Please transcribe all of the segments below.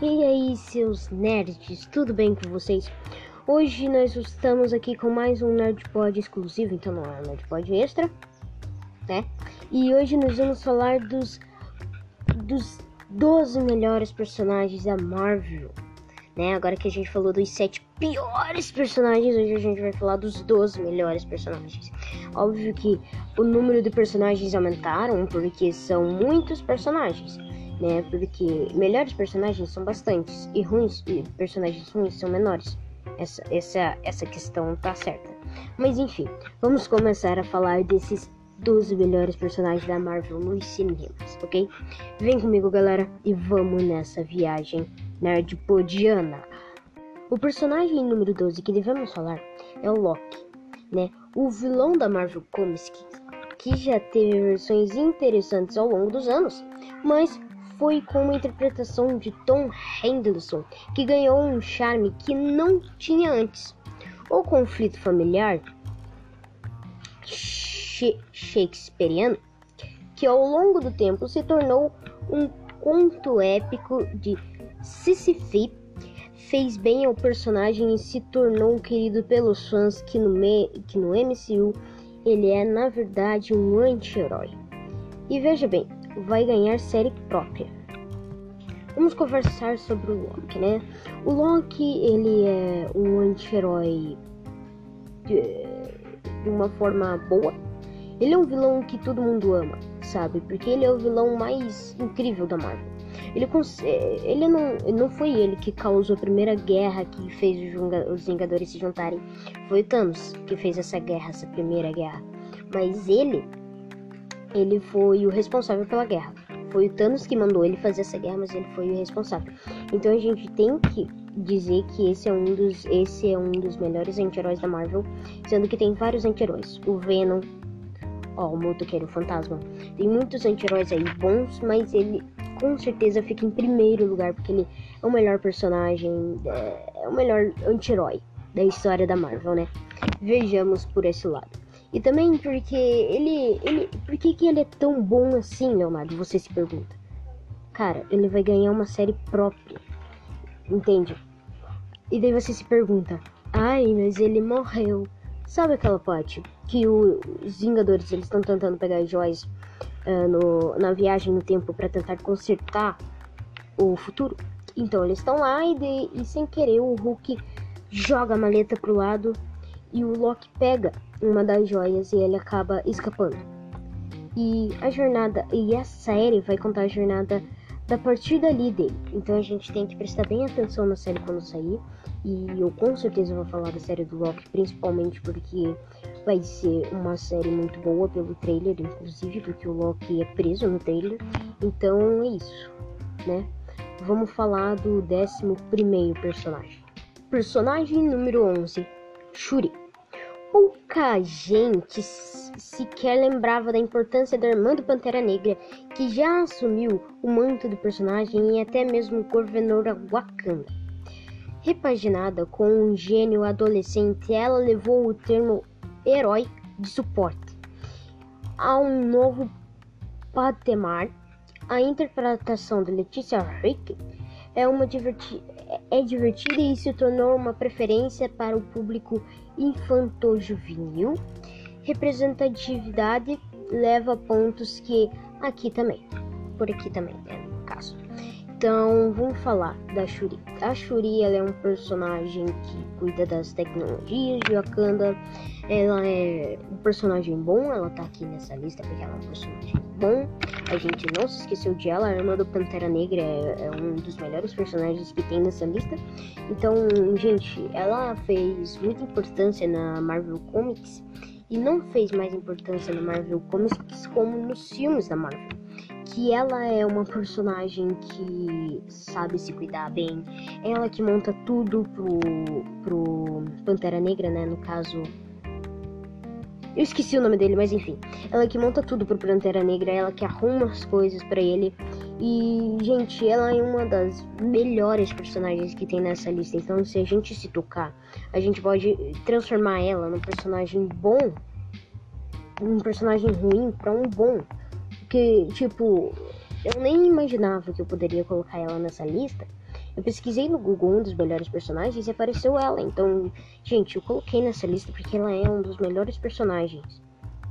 E aí, seus nerds, tudo bem com vocês? Hoje nós estamos aqui com mais um Nerdpod exclusivo, então não é um Nerdpod extra, né? E hoje nós vamos falar dos, dos 12 melhores personagens da Marvel, né? Agora que a gente falou dos 7 piores personagens, hoje a gente vai falar dos 12 melhores personagens. Óbvio que o número de personagens aumentaram porque são muitos personagens né? Porque melhores personagens são bastantes e ruins e personagens ruins são menores. Essa, essa, essa questão tá certa. Mas enfim, vamos começar a falar desses 12 melhores personagens da Marvel nos cinemas, ok? Vem comigo, galera, e vamos nessa viagem nerdpodiana. O personagem número 12 que devemos falar é o Loki, né? O vilão da Marvel Comics que, que já teve versões interessantes ao longo dos anos, mas foi com uma interpretação de Tom Henderson que ganhou um charme que não tinha antes. O conflito familiar shakespeariano, que ao longo do tempo se tornou um conto épico de Sisyphus, fez bem ao personagem e se tornou querido pelos fãs que no, que no MCU ele é na verdade um anti-herói. E veja bem, vai ganhar série própria. Vamos conversar sobre o Loki, né? O Loki, ele é um anti-herói de, de uma forma boa. Ele é um vilão que todo mundo ama, sabe? Porque ele é o vilão mais incrível da Marvel. Ele, ele não, não foi ele que causou a primeira guerra que fez os Vingadores se juntarem. Foi Thanos que fez essa guerra, essa primeira guerra. Mas ele ele foi o responsável pela guerra. Foi o Thanos que mandou ele fazer essa guerra, mas ele foi o responsável. Então a gente tem que dizer que esse é um dos, esse é um dos melhores anti-heróis da Marvel, sendo que tem vários anti-heróis. O Venom, ó, o Motoqueiro Fantasma. Tem muitos anti-heróis aí bons, mas ele com certeza fica em primeiro lugar, porque ele é o melhor personagem, é, é o melhor anti-herói da história da Marvel, né? Vejamos por esse lado. E também porque ele. ele por que, que ele é tão bom assim, Leonardo? Você se pergunta. Cara, ele vai ganhar uma série própria. Entende? E daí você se pergunta: ai, mas ele morreu. Sabe aquela parte que o, os Vingadores eles estão tentando pegar as joias uh, no, na viagem no tempo para tentar consertar o futuro? Então eles estão lá e, de, e sem querer o Hulk joga a maleta pro lado e o Loki pega uma das joias e ele acaba escapando. E a jornada, e a série vai contar a jornada da partir dali dele. Então a gente tem que prestar bem atenção na série quando sair. E eu com certeza vou falar da série do Loki, principalmente porque vai ser uma série muito boa pelo trailer, inclusive porque o Loki é preso no trailer. Então é isso, né? Vamos falar do 11 primeiro personagem. Personagem número 11, Shuri. Pouca gente sequer lembrava da importância da irmã do Pantera Negra, que já assumiu o manto do personagem e até mesmo governou a Wakanda. Repaginada com um gênio adolescente, ela levou o termo herói de suporte a um novo patamar. A interpretação de Letícia Rick é, uma diverti é divertida e se tornou uma preferência para o público infanto-juvenil. Representatividade leva pontos que aqui também, por aqui também, né, no caso. Então, vamos falar da Shuri. A Shuri ela é um personagem que cuida das tecnologias de Wakanda. Ela é um personagem bom, ela tá aqui nessa lista porque ela é um personagem bom. A gente não se esqueceu de ela. A irmã do Pantera Negra é, é um dos melhores personagens que tem nessa lista. Então, gente, ela fez muita importância na Marvel Comics e não fez mais importância na Marvel Comics como nos filmes da Marvel que ela é uma personagem que sabe se cuidar bem. Ela que monta tudo pro, pro Pantera Negra, né? No caso. Eu esqueci o nome dele, mas enfim. Ela que monta tudo pro Pantera Negra, ela que arruma as coisas para ele. E, gente, ela é uma das melhores personagens que tem nessa lista. Então, se a gente se tocar, a gente pode transformar ela num personagem bom, um personagem ruim para um bom. Que, tipo, eu nem imaginava que eu poderia colocar ela nessa lista. Eu pesquisei no Google um dos melhores personagens e apareceu ela. Então, gente, eu coloquei nessa lista porque ela é um dos melhores personagens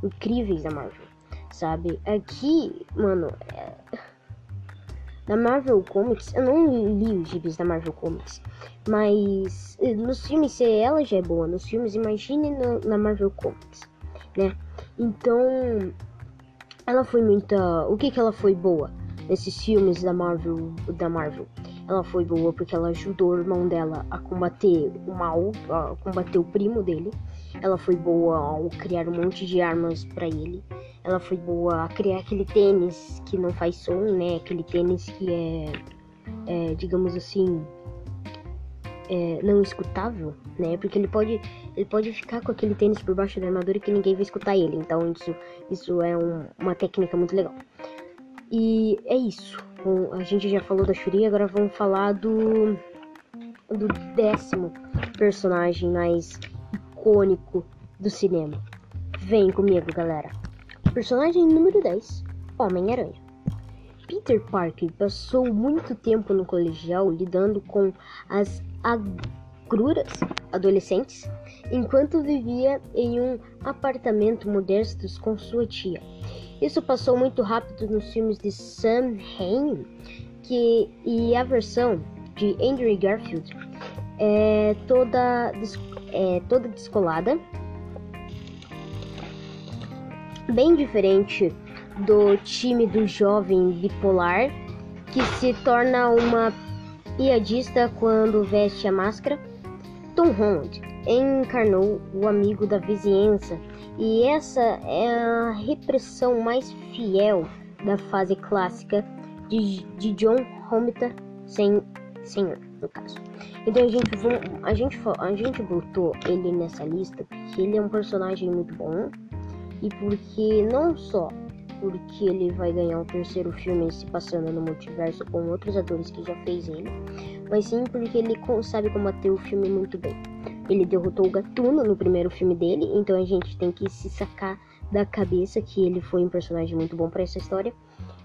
incríveis da Marvel, sabe? Aqui, mano, é... na Marvel Comics, eu não li os gibis da Marvel Comics, mas eh, nos filmes ela já é boa, nos filmes imagine no, na Marvel Comics, né? Então, ela foi muita, o que que ela foi boa nesses filmes da Marvel, da Marvel? Ela foi boa porque ela ajudou o irmão dela a combater o mal, a combater o primo dele. Ela foi boa ao criar um monte de armas para ele. Ela foi boa a criar aquele tênis que não faz som, né? Aquele tênis que é, é digamos assim, é, não escutável, né? Porque ele pode, ele pode ficar com aquele tênis por baixo da armadura que ninguém vai escutar ele. Então isso, isso é um, uma técnica muito legal. E é isso. Bom, a gente já falou da Shuri, agora vamos falar do do décimo personagem mais icônico do cinema. Vem comigo, galera. Personagem número 10, Homem-Aranha. Peter Parker passou muito tempo no colegial lidando com as agruras adolescentes enquanto vivia em um apartamento modesto com sua tia. Isso passou muito rápido nos filmes de Sam Raimi que, e a versão de Andrew Garfield é toda, é toda descolada, bem diferente do time do jovem bipolar que se torna uma piadista quando veste a máscara. Tom Holland encarnou o amigo da vizinhança e essa é a repressão mais fiel da fase clássica de, de John Romita sem senhor, no caso. Então a gente, a gente a gente botou ele nessa lista porque ele é um personagem muito bom e porque não só porque ele vai ganhar o terceiro filme se passando no multiverso com outros atores que já fez ele, mas sim porque ele sabe combater o filme muito bem. Ele derrotou o Gatuno no primeiro filme dele, então a gente tem que se sacar da cabeça que ele foi um personagem muito bom para essa história.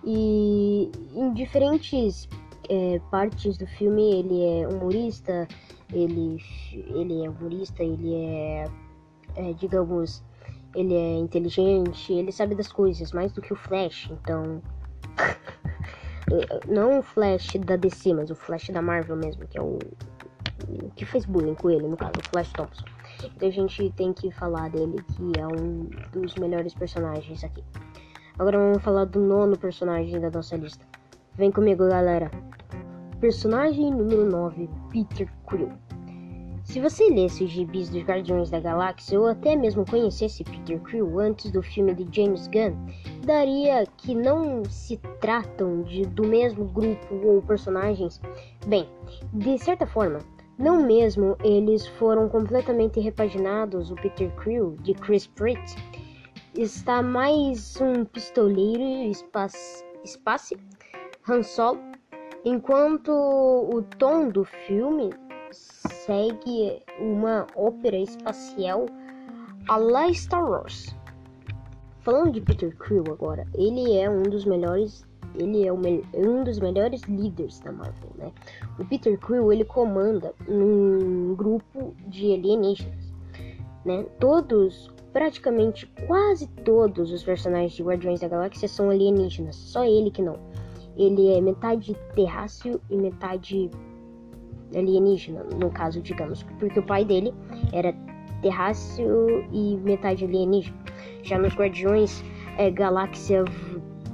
E em diferentes é, partes do filme ele é humorista, ele, ele é humorista, ele é, é digamos, ele é inteligente, ele sabe das coisas mais do que o Flash, então. Não o Flash da DC, mas o Flash da Marvel mesmo, que é o. que fez bullying com ele, no caso, o Flash Thompson. Então a gente tem que falar dele, que é um dos melhores personagens aqui. Agora vamos falar do nono personagem da nossa lista. Vem comigo, galera. Personagem número 9, Peter Quill. Se você lesse os gibis dos Guardiões da Galáxia ou até mesmo conhecesse Peter Quill antes do filme de James Gunn, daria que não se tratam de, do mesmo grupo ou personagens. Bem, de certa forma, não mesmo eles foram completamente repaginados. O Peter Quill de Chris Pratt está mais um pistoleiro espaço, espaço Han Solo, enquanto o tom do filme segue uma ópera espacial a la Star Wars. Falando de Peter Quill agora, ele é um dos melhores, ele é um dos melhores líderes da Marvel, né? O Peter Quill ele comanda um grupo de alienígenas, né? Todos, praticamente quase todos os personagens de Guardiões da Galáxia são alienígenas, só ele que não. Ele é metade terráqueo e metade alienígena, no caso, digamos, porque o pai dele era terráqueo e metade alienígena. Já nos Guardiões é, Galáxia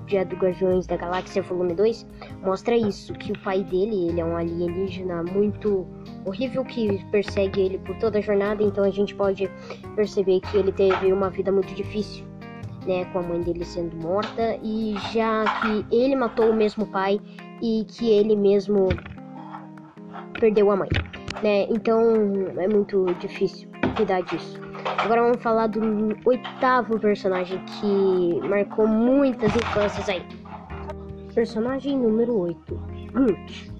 Dia do Guardiões da Galáxia Volume 2 mostra isso, que o pai dele, ele é um alienígena muito horrível que persegue ele por toda a jornada, então a gente pode perceber que ele teve uma vida muito difícil, né, com a mãe dele sendo morta e já que ele matou o mesmo pai e que ele mesmo perdeu a mãe, né? Então é muito difícil cuidar disso. Agora vamos falar do oitavo personagem que marcou muitas infâncias aí. Personagem número 8, Groot.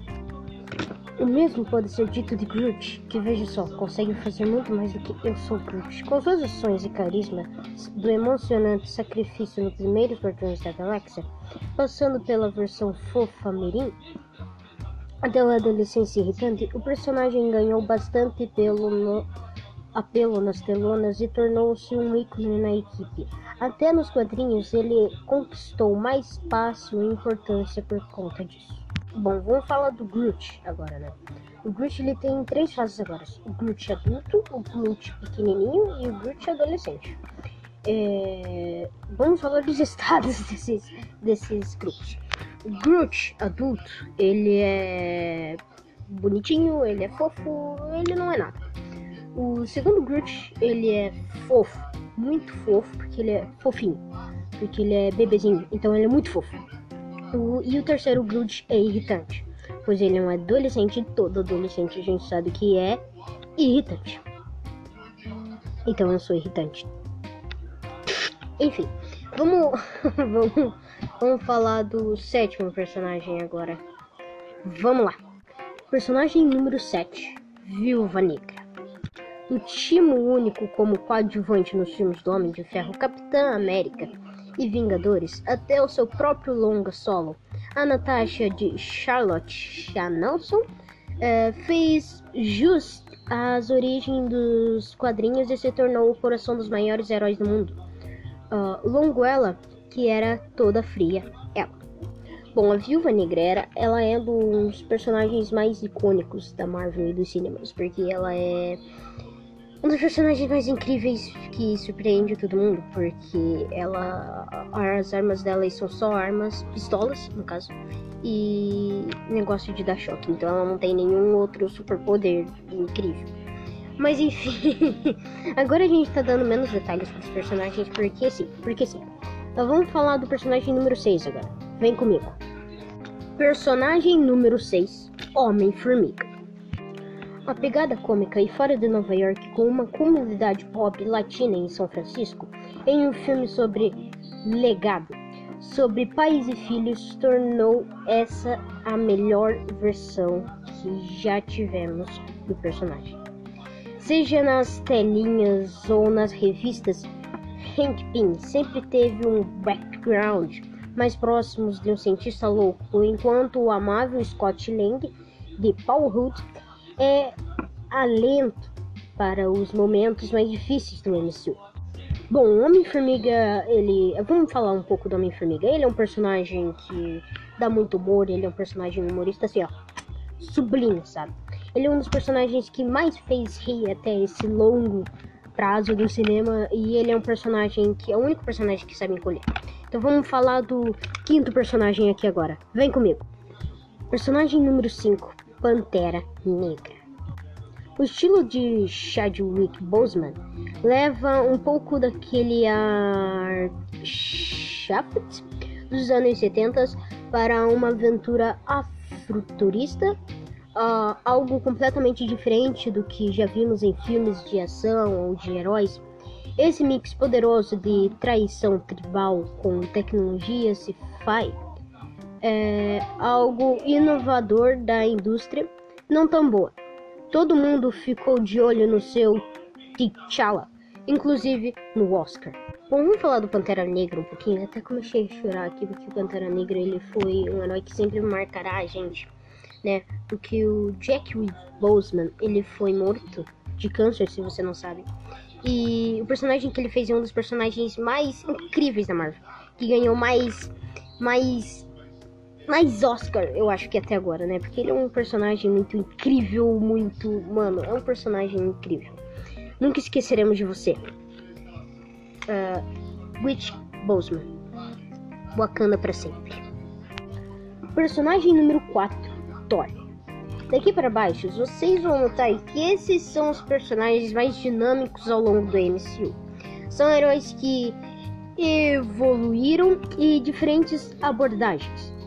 O mesmo pode ser dito de Groot, que veja só, consegue fazer muito mais do que eu sou Groot. Com suas ações e carisma, do emocionante sacrifício no primeiro Guardiões da Galáxia, passando pela versão fofa Mirim, Até a adolescência irritante, o personagem ganhou bastante pelo no, apelo nas telonas e tornou-se um ícone na equipe. Até nos quadrinhos ele conquistou mais espaço e importância por conta disso. Bom, vamos falar do Groot agora, né? O Groot ele tem três fases agora: o Groot adulto, o Groot pequenininho e o Groot adolescente. É... Vamos falar dos estados desses, desses grupos. O Groot adulto, ele é bonitinho, ele é fofo, ele não é nada. O segundo Groot, ele é fofo, muito fofo, porque ele é fofinho, porque ele é bebezinho, então ele é muito fofo. O, e o terceiro Groot é irritante, pois ele é um adolescente, todo adolescente a gente sabe que é irritante. Então eu sou irritante. Enfim, vamos, vamos, vamos falar do sétimo personagem agora. Vamos lá. Personagem número 7, Viúva Negra. O timo único como coadjuvante nos filmes do Homem de Ferro, Capitã América e Vingadores, até o seu próprio longa solo, a Natasha de Charlotte Chanelson é, fez jus às origens dos quadrinhos e se tornou o coração dos maiores heróis do mundo. Uh, longo ela, que era toda fria, ela. Bom, a Viúva Negra ela é um dos personagens mais icônicos da Marvel e dos cinemas, porque ela é um dos personagens mais incríveis que surpreende todo mundo, porque ela. As armas dela são só armas, pistolas, no caso, e negócio de dar choque. Então ela não tem nenhum outro superpoder incrível. Mas enfim, agora a gente tá dando menos detalhes pros personagens, porque sim, porque sim. Então vamos falar do personagem número 6 agora. Vem comigo. Personagem número 6, Homem-Formiga. A pegada cômica e fora de Nova York com uma comunidade pop latina em São Francisco, em um filme sobre legado, sobre pais e filhos, tornou essa a melhor versão que já tivemos do personagem. Seja nas telinhas ou nas revistas, Hank Pym sempre teve um background mais próximos de um cientista louco, enquanto o amável Scott Lang de Paul Rudd é alento para os momentos mais difíceis do MCU. Bom, o Homem-Formiga, ele. Vamos falar um pouco do Homem-Formiga. Ele é um personagem que dá muito humor, ele é um personagem humorista assim, ó. Sublime, sabe? Ele é um dos personagens que mais fez rir até esse longo prazo do cinema. E ele é um personagem que é o único personagem que sabe encolher. Então vamos falar do quinto personagem aqui agora. Vem comigo. Personagem número 5, Pantera Negra. O estilo de Chadwick Boseman leva um pouco daquele ar Shaft dos anos 70 para uma aventura afroturista, uh, algo completamente diferente do que já vimos em filmes de ação ou de heróis. Esse mix poderoso de traição tribal com tecnologia sci-fi é algo inovador da indústria, não tão boa. Todo mundo ficou de olho no seu T'Challa, inclusive no Oscar. Bom, vamos falar do Pantera Negra um pouquinho. Até comecei a chorar aqui porque o Pantera Negra ele foi um herói que sempre marcará a gente, né? Porque o Jack Boseman ele foi morto de câncer, se você não sabe. E o personagem que ele fez é um dos personagens mais incríveis da Marvel, que ganhou mais mais mais Oscar, eu acho que até agora, né? Porque ele é um personagem muito incrível, muito. Mano, é um personagem incrível. Nunca esqueceremos de você. Uh, Witch Boseman. Wakanda para sempre. Personagem número 4, Thor. Daqui para baixo, vocês vão notar que esses são os personagens mais dinâmicos ao longo do MCU. São heróis que evoluíram e diferentes abordagens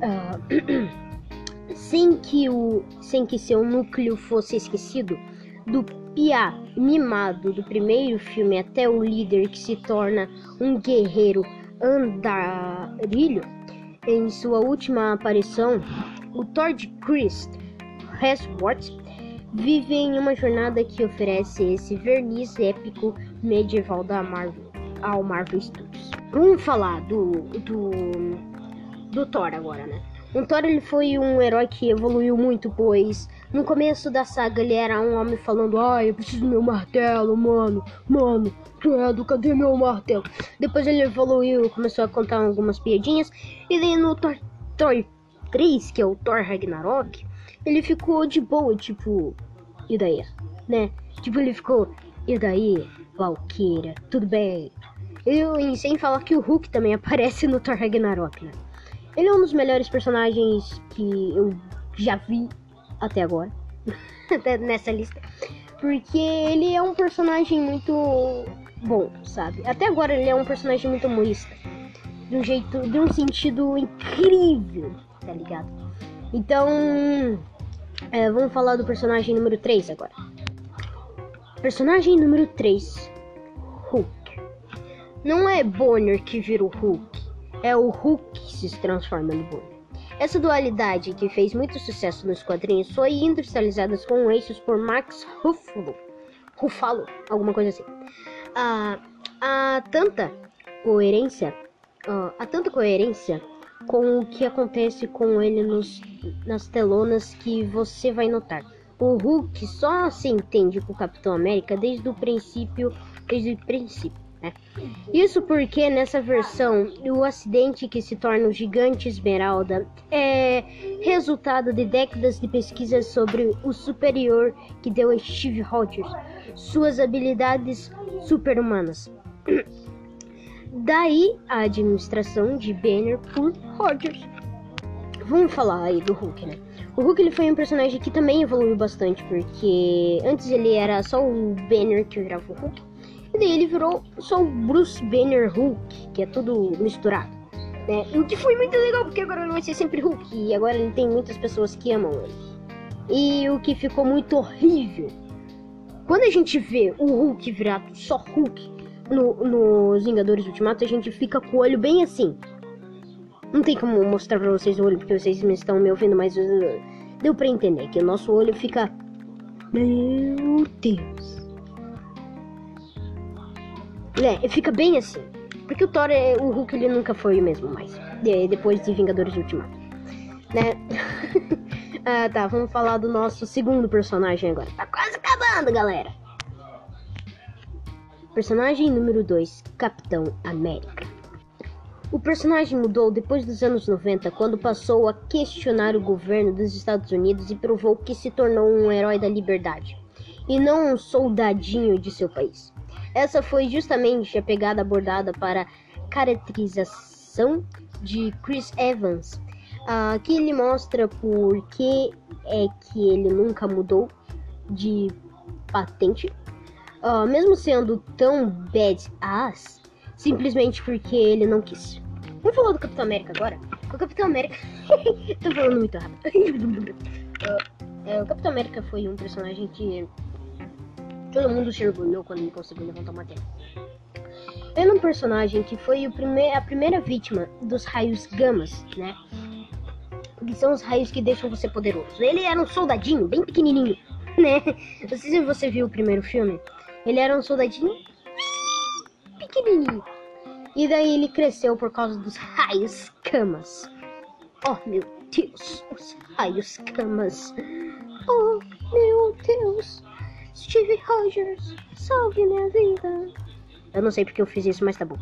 uh, sem que o sem que seu núcleo fosse esquecido, do piá mimado do primeiro filme até o líder que se torna um guerreiro andarilho, em sua última aparição, o Thor de Chris Hemsworth vive em uma jornada que oferece esse verniz épico medieval da Marvel ao Marvel Studios. Vamos falar do, do do Thor agora, né? O Thor ele foi um herói que evoluiu muito, pois no começo da saga ele era um homem falando: Ai, eu preciso do meu martelo, mano, mano, credo, cadê meu martelo? Depois ele evoluiu, começou a contar algumas piadinhas, e daí no Thor, Thor 3, que é o Thor Ragnarok, ele ficou de boa, tipo, e daí? Né? Tipo, ele ficou, e daí, Valkyria, tudo bem? Eu, e sem falar que o Hulk também aparece no Thor Ragnarok, né? Ele é um dos melhores personagens que eu já vi até agora, nessa lista, porque ele é um personagem muito bom, sabe? Até agora ele é um personagem muito humorista, de um jeito, de um sentido incrível, tá ligado? Então, é, vamos falar do personagem número 3 agora. Personagem número 3, Hulk. Não é Bonner que vira o Hulk, é o Hulk que se transforma no Bonner. Essa dualidade, que fez muito sucesso nos quadrinhos, foi industrializada com eixos por Max Ruffalo, Ruffalo alguma coisa assim. Ah, há tanta coerência, ah, há tanta coerência com o que acontece com ele nos, nas telonas que você vai notar. O Hulk só se entende com o Capitão América desde o princípio, desde o princípio. Isso porque nessa versão o acidente que se torna o gigante Esmeralda é resultado de décadas de pesquisas sobre o superior que deu a Steve Rogers suas habilidades superhumanas. Daí a administração de Banner por Rogers. Vamos falar aí do Hulk, né? O Hulk ele foi um personagem que também evoluiu bastante, porque antes ele era só o Banner que virava o Hulk. E daí ele virou só o Bruce Banner Hulk, que é tudo misturado. Né? O que foi muito legal, porque agora ele vai ser sempre Hulk. E agora ele tem muitas pessoas que amam ele. E o que ficou muito horrível. Quando a gente vê o Hulk virado só Hulk no, nos Vingadores Ultimato, a gente fica com o olho bem assim. Não tem como mostrar pra vocês o olho, porque vocês me estão me ouvindo, mas uh, deu pra entender que o nosso olho fica. Meu Deus. É, fica bem assim. Porque o Thor, é, o Hulk, ele nunca foi o mesmo mais. De, depois de Vingadores Ultimato. Né? ah, tá, vamos falar do nosso segundo personagem agora. Tá quase acabando, galera. Personagem número 2, Capitão América. O personagem mudou depois dos anos 90, quando passou a questionar o governo dos Estados Unidos e provou que se tornou um herói da liberdade, e não um soldadinho de seu país. Essa foi justamente a pegada abordada para caracterização de Chris Evans, uh, que ele mostra por que é que ele nunca mudou de patente, uh, mesmo sendo tão badass, simplesmente porque ele não quis. Vamos falar do Capitão América agora? O Capitão América. Tô falando muito rápido. uh, é, o Capitão América foi um personagem que Todo mundo se orgulhou quando ele conseguiu levantar uma terra. É um personagem que foi prime a primeira vítima dos raios gamas, né? Que são os raios que deixam você poderoso. Ele era um soldadinho, bem pequenininho, né? Não sei se você viu o primeiro filme. Ele era um soldadinho pequenininho. E daí ele cresceu por causa dos raios camas. Oh, meu Deus, os raios camas. Oh, meu Deus. Steve Rogers, salve minha vida. Eu não sei porque eu fiz isso, mas tá bom.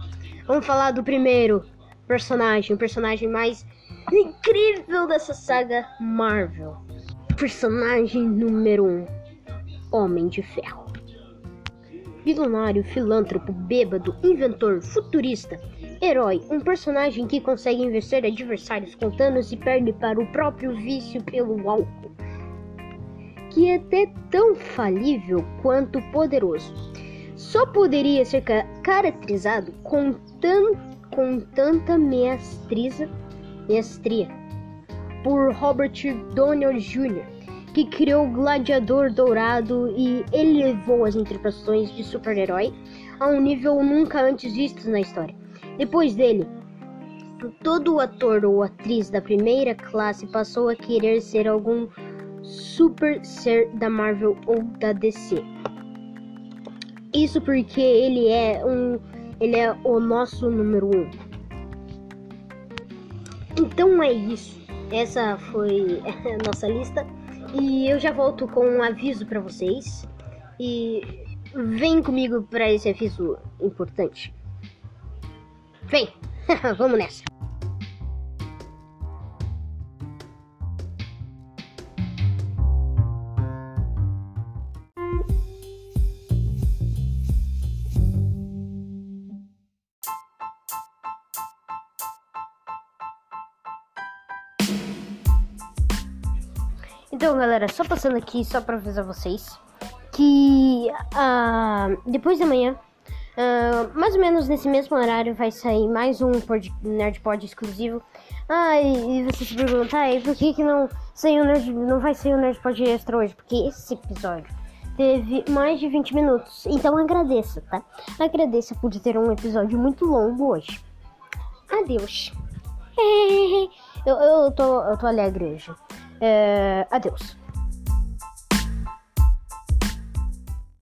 Vamos falar do primeiro personagem, o personagem mais incrível dessa saga Marvel. Personagem número 1: um, Homem de Ferro. Bilionário, filântropo, bêbado, inventor, futurista, herói, um personagem que consegue vencer adversários com Thanos e perde para o próprio vício pelo álcool que é tão falível quanto poderoso. Só poderia ser ca caracterizado com, tan com tanta mestriza, mestria por Robert Downey Jr., que criou o Gladiador Dourado e elevou as interpretações de super-herói a um nível nunca antes visto na história. Depois dele, todo ator ou atriz da primeira classe passou a querer ser algum super ser da Marvel ou da DC. Isso porque ele é um, ele é o nosso número um. Então é isso. essa foi a nossa lista. E eu já volto com um aviso para vocês. E vem comigo para esse aviso importante. Vem, vamos nessa. Então, galera, só passando aqui, só pra avisar vocês que uh, depois da manhã, uh, mais ou menos nesse mesmo horário, vai sair mais um pod, Nerdpod exclusivo. Ah, e, e você se pergunta, e por que, que não, saiu Nerd, não vai sair o Nerdpod extra hoje? Porque esse episódio teve mais de 20 minutos. Então agradeça, tá? Agradeça por ter um episódio muito longo hoje. Adeus. eu, eu, tô, eu tô alegre hoje. É, adeus.